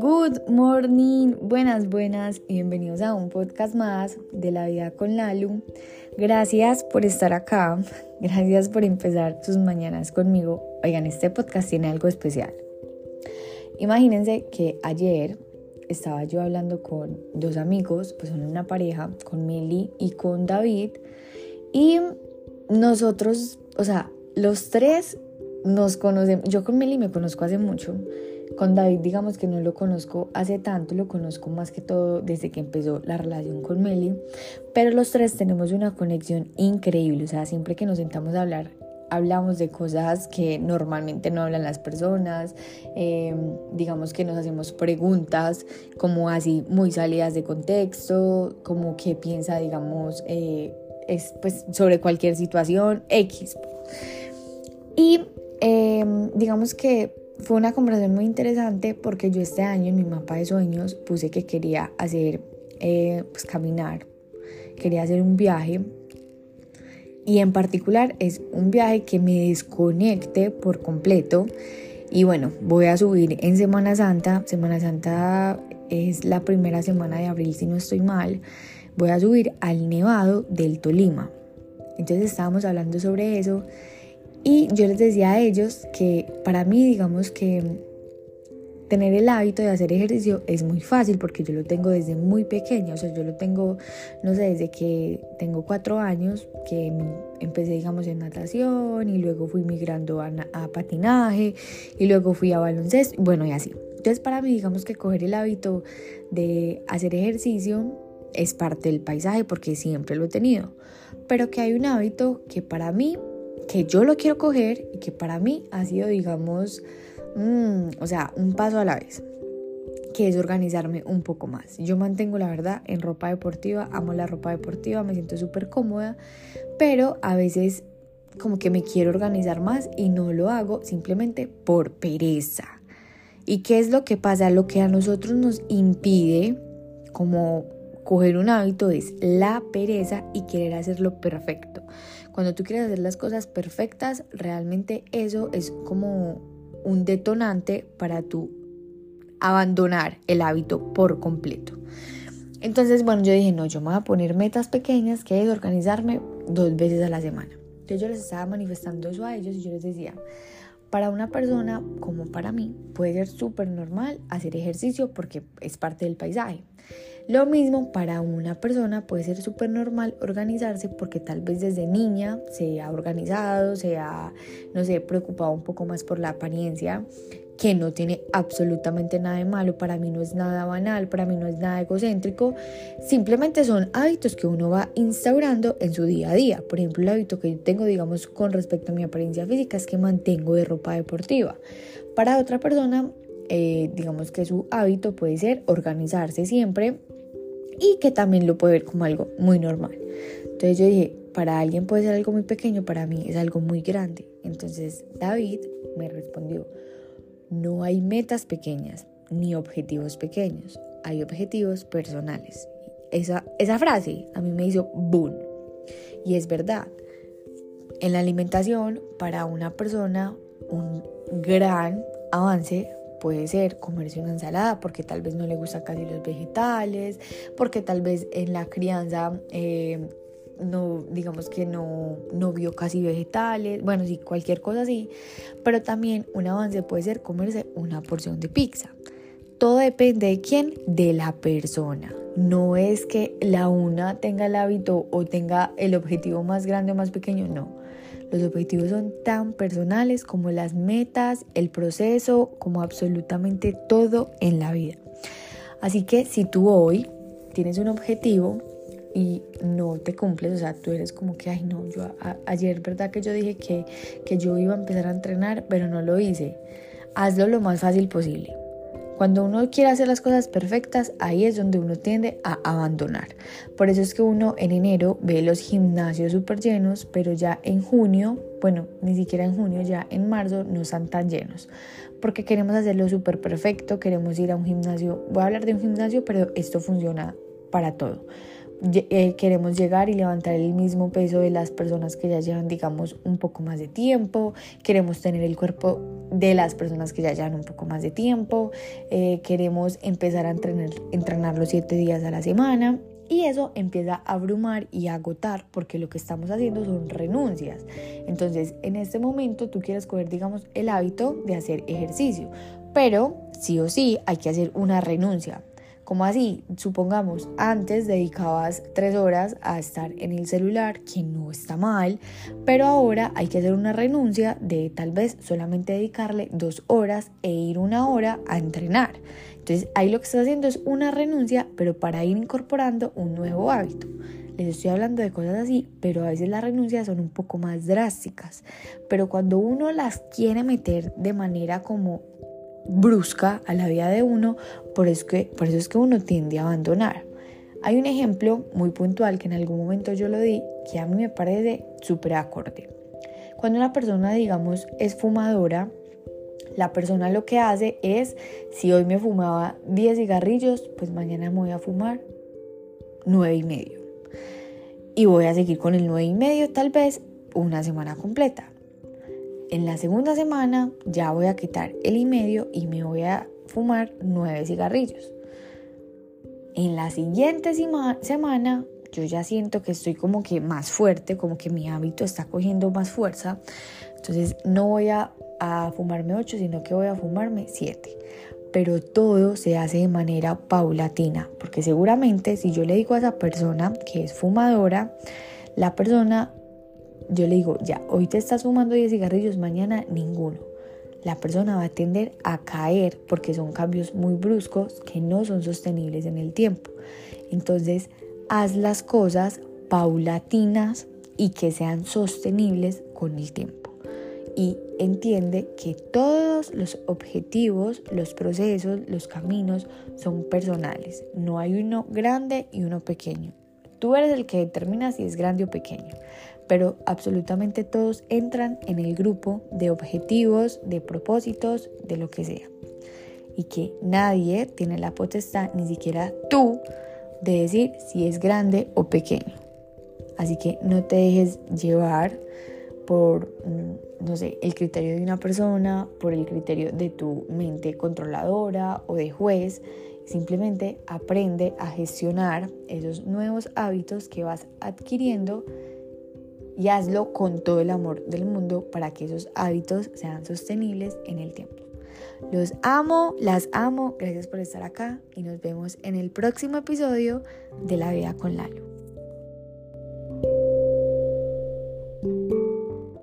Good morning, buenas, buenas y bienvenidos a un podcast más de la vida con Lalu. Gracias por estar acá, gracias por empezar tus mañanas conmigo. Oigan, este podcast tiene algo especial. Imagínense que ayer estaba yo hablando con dos amigos, pues son una pareja, con Meli y con David, y nosotros, o sea, los tres nos conocemos, yo con Meli me conozco hace mucho, con David digamos que no lo conozco hace tanto, lo conozco más que todo desde que empezó la relación con Meli, pero los tres tenemos una conexión increíble, o sea, siempre que nos sentamos a hablar, hablamos de cosas que normalmente no hablan las personas, em, digamos que nos hacemos preguntas como así muy salidas de contexto, como qué piensa, digamos, eh, es pues sobre cualquier situación X. Digamos que fue una conversación muy interesante porque yo este año en mi mapa de sueños puse que quería hacer, eh, pues caminar, quería hacer un viaje. Y en particular es un viaje que me desconecte por completo. Y bueno, voy a subir en Semana Santa, Semana Santa es la primera semana de abril si no estoy mal, voy a subir al Nevado del Tolima. Entonces estábamos hablando sobre eso y yo les decía a ellos que para mí, digamos que tener el hábito de hacer ejercicio es muy fácil porque yo lo tengo desde muy pequeña, o sea, yo lo tengo, no sé, desde que tengo cuatro años, que empecé, digamos, en natación y luego fui migrando a, patinaje y luego fui a baloncesto, bueno, y así. Entonces, para mí, digamos que coger el hábito de hacer ejercicio es parte del paisaje porque siempre lo he tenido, pero que hay un hábito que para mí que yo lo quiero coger y que para mí ha sido, digamos, mm, o sea, un paso a la vez, que es organizarme un poco más. Yo mantengo la verdad en ropa deportiva, amo la ropa deportiva, me siento súper cómoda, pero a veces como que me quiero organizar más y no lo hago simplemente por pereza. ¿Y qué es lo que pasa? Lo que a nosotros nos impide como coger un hábito es la pereza y querer hacerlo perfecto. Cuando tú quieres hacer las cosas perfectas, realmente eso es como un detonante para tú abandonar el hábito por completo. Entonces, bueno, yo dije, no, yo me voy a poner metas pequeñas, que es organizarme dos veces a la semana. Entonces yo les estaba manifestando eso a ellos y yo les decía, para una persona como para mí puede ser súper normal hacer ejercicio porque es parte del paisaje. Lo mismo para una persona puede ser súper normal organizarse porque tal vez desde niña se ha organizado, se ha, no sé, preocupado un poco más por la apariencia, que no tiene absolutamente nada de malo, para mí no es nada banal, para mí no es nada egocéntrico, simplemente son hábitos que uno va instaurando en su día a día. Por ejemplo, el hábito que yo tengo, digamos, con respecto a mi apariencia física es que mantengo de ropa deportiva. Para otra persona, eh, digamos que su hábito puede ser organizarse siempre y que también lo puede ver como algo muy normal. Entonces yo dije, para alguien puede ser algo muy pequeño, para mí es algo muy grande. Entonces David me respondió, no hay metas pequeñas ni objetivos pequeños, hay objetivos personales. Esa, esa frase a mí me hizo boom. Y es verdad, en la alimentación para una persona un gran avance puede ser comerse una ensalada porque tal vez no le gusta casi los vegetales, porque tal vez en la crianza eh, no, digamos que no, no vio casi vegetales, bueno, sí, cualquier cosa así, pero también un avance puede ser comerse una porción de pizza. Todo depende de quién, de la persona. No es que la una tenga el hábito o tenga el objetivo más grande o más pequeño, no los objetivos son tan personales como las metas, el proceso, como absolutamente todo en la vida. Así que si tú hoy tienes un objetivo y no te cumples, o sea, tú eres como que, ay no, yo ayer, ¿verdad? Que yo dije que, que yo iba a empezar a entrenar, pero no lo hice. Hazlo lo más fácil posible. Cuando uno quiere hacer las cosas perfectas, ahí es donde uno tiende a abandonar. Por eso es que uno en enero ve los gimnasios súper llenos, pero ya en junio, bueno, ni siquiera en junio, ya en marzo no están tan llenos. Porque queremos hacerlo súper perfecto, queremos ir a un gimnasio. Voy a hablar de un gimnasio, pero esto funciona para todo. Eh, queremos llegar y levantar el mismo peso de las personas que ya llevan, digamos, un poco más de tiempo, queremos tener el cuerpo de las personas que ya llevan un poco más de tiempo, eh, queremos empezar a entrenar, entrenar los siete días a la semana. Y eso empieza a abrumar y a agotar porque lo que estamos haciendo son renuncias. Entonces, en este momento tú quieres coger, digamos, el hábito de hacer ejercicio, pero sí o sí hay que hacer una renuncia. Como así? Supongamos, antes dedicabas tres horas a estar en el celular, que no está mal, pero ahora hay que hacer una renuncia de tal vez solamente dedicarle dos horas e ir una hora a entrenar. Entonces ahí lo que estás haciendo es una renuncia, pero para ir incorporando un nuevo hábito. Les estoy hablando de cosas así, pero a veces las renuncias son un poco más drásticas. Pero cuando uno las quiere meter de manera como brusca a la vida de uno, por eso, que, por eso es que uno tiende a abandonar. Hay un ejemplo muy puntual que en algún momento yo lo di que a mí me parece súper acorde. Cuando una persona, digamos, es fumadora, la persona lo que hace es, si hoy me fumaba 10 cigarrillos, pues mañana me voy a fumar 9 y medio. Y voy a seguir con el 9 y medio tal vez una semana completa. En la segunda semana ya voy a quitar el y medio y me voy a fumar nueve cigarrillos. En la siguiente semana yo ya siento que estoy como que más fuerte, como que mi hábito está cogiendo más fuerza. Entonces no voy a, a fumarme ocho, sino que voy a fumarme siete. Pero todo se hace de manera paulatina, porque seguramente si yo le digo a esa persona que es fumadora, la persona yo le digo, ya, hoy te estás fumando 10 cigarrillos, mañana ninguno. La persona va a tender a caer porque son cambios muy bruscos que no son sostenibles en el tiempo. Entonces, haz las cosas paulatinas y que sean sostenibles con el tiempo. Y entiende que todos los objetivos, los procesos, los caminos son personales. No hay uno grande y uno pequeño. Tú eres el que determina si es grande o pequeño pero absolutamente todos entran en el grupo de objetivos, de propósitos, de lo que sea. Y que nadie tiene la potestad, ni siquiera tú, de decir si es grande o pequeño. Así que no te dejes llevar por, mm, no sé, el criterio de una persona, por el criterio de tu mente controladora o de juez. Simplemente aprende a gestionar esos nuevos hábitos que vas adquiriendo y hazlo con todo el amor del mundo para que esos hábitos sean sostenibles en el tiempo. Los amo, las amo, gracias por estar acá y nos vemos en el próximo episodio de La Vida con Lalo.